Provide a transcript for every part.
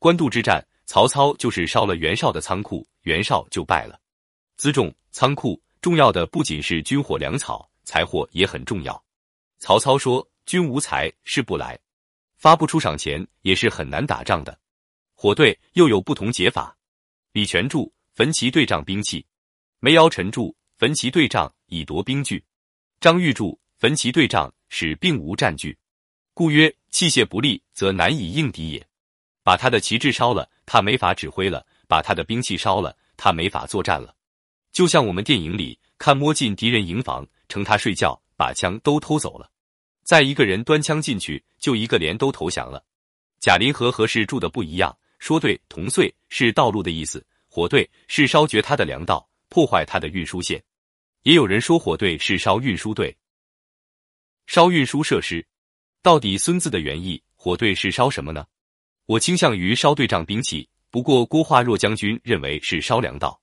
官渡之战，曹操就是烧了袁绍的仓库，袁绍就败了。辎重、仓库重要的不仅是军火粮草，财货也很重要。曹操说：“军无财，士不来。”发不出赏钱也是很难打仗的。火队又有不同解法。李全注：焚其对仗兵器。梅尧臣注：焚其对仗以夺兵具。张玉柱：焚其对仗使并无战具。故曰：器械不利，则难以应敌也。把他的旗帜烧了，他没法指挥了；把他的兵器烧了，他没法作战了。就像我们电影里看，摸进敌人营房，趁他睡觉，把枪都偷走了。再一个人端枪进去，就一个连都投降了。贾林和何氏住的不一样，说对同岁是道路的意思，火队是烧绝他的粮道，破坏他的运输线。也有人说火队是烧运输队，烧运输设施。到底孙子的原意，火队是烧什么呢？我倾向于烧对仗兵器，不过郭化若将军认为是烧粮道。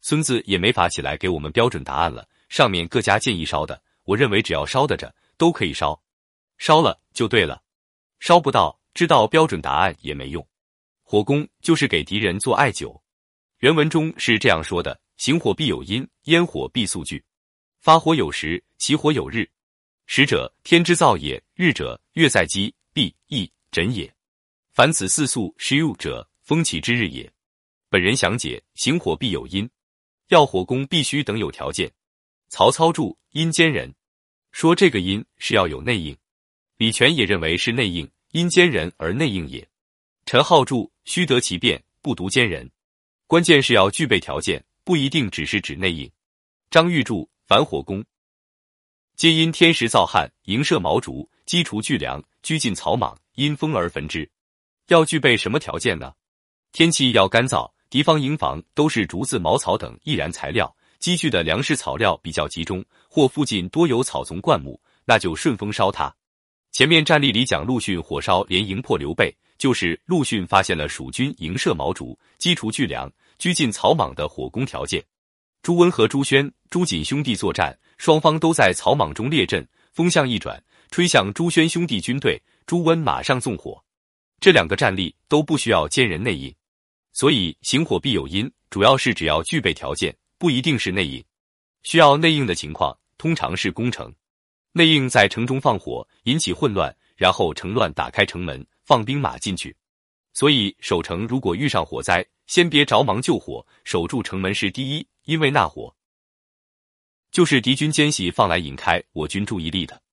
孙子也没法起来给我们标准答案了。上面各家建议烧的，我认为只要烧得着，都可以烧。烧了就对了，烧不到，知道标准答案也没用。火攻就是给敌人做艾灸。原文中是这样说的：行火必有因，烟火必速聚；发火有时，起火有日。时者，天之造也；日者，月在积，必易枕也。凡此四速十有者，风起之日也。本人详解：行火必有因，要火攻必须等有条件。曹操注：阴间人，说这个阴是要有内应。李全也认为是内应，阴间人而内应也。陈浩注：须得其变，不独奸人。关键是要具备条件，不一定只是指内应。张玉注：反火攻，皆因天时造旱，营设毛竹，积除巨粮，拘禁草莽，因风而焚之。要具备什么条件呢？天气要干燥，敌方营房都是竹子、茅草等易燃材料，积聚的粮食草料比较集中，或附近多有草丛灌木，那就顺风烧它。前面战例里讲陆逊火烧连营破刘备，就是陆逊发现了蜀军营设毛竹，积除巨粮，居尽草莽的火攻条件。朱温和朱轩、朱瑾兄弟作战，双方都在草莽中列阵，风向一转，吹向朱轩兄弟军队，朱温马上纵火。这两个战例都不需要奸人内应，所以行火必有因，主要是只要具备条件，不一定是内应。需要内应的情况，通常是攻城。内应在城中放火，引起混乱，然后城乱打开城门，放兵马进去。所以守城如果遇上火灾，先别着忙救火，守住城门是第一，因为那火就是敌军奸细放来引开我军注意力的。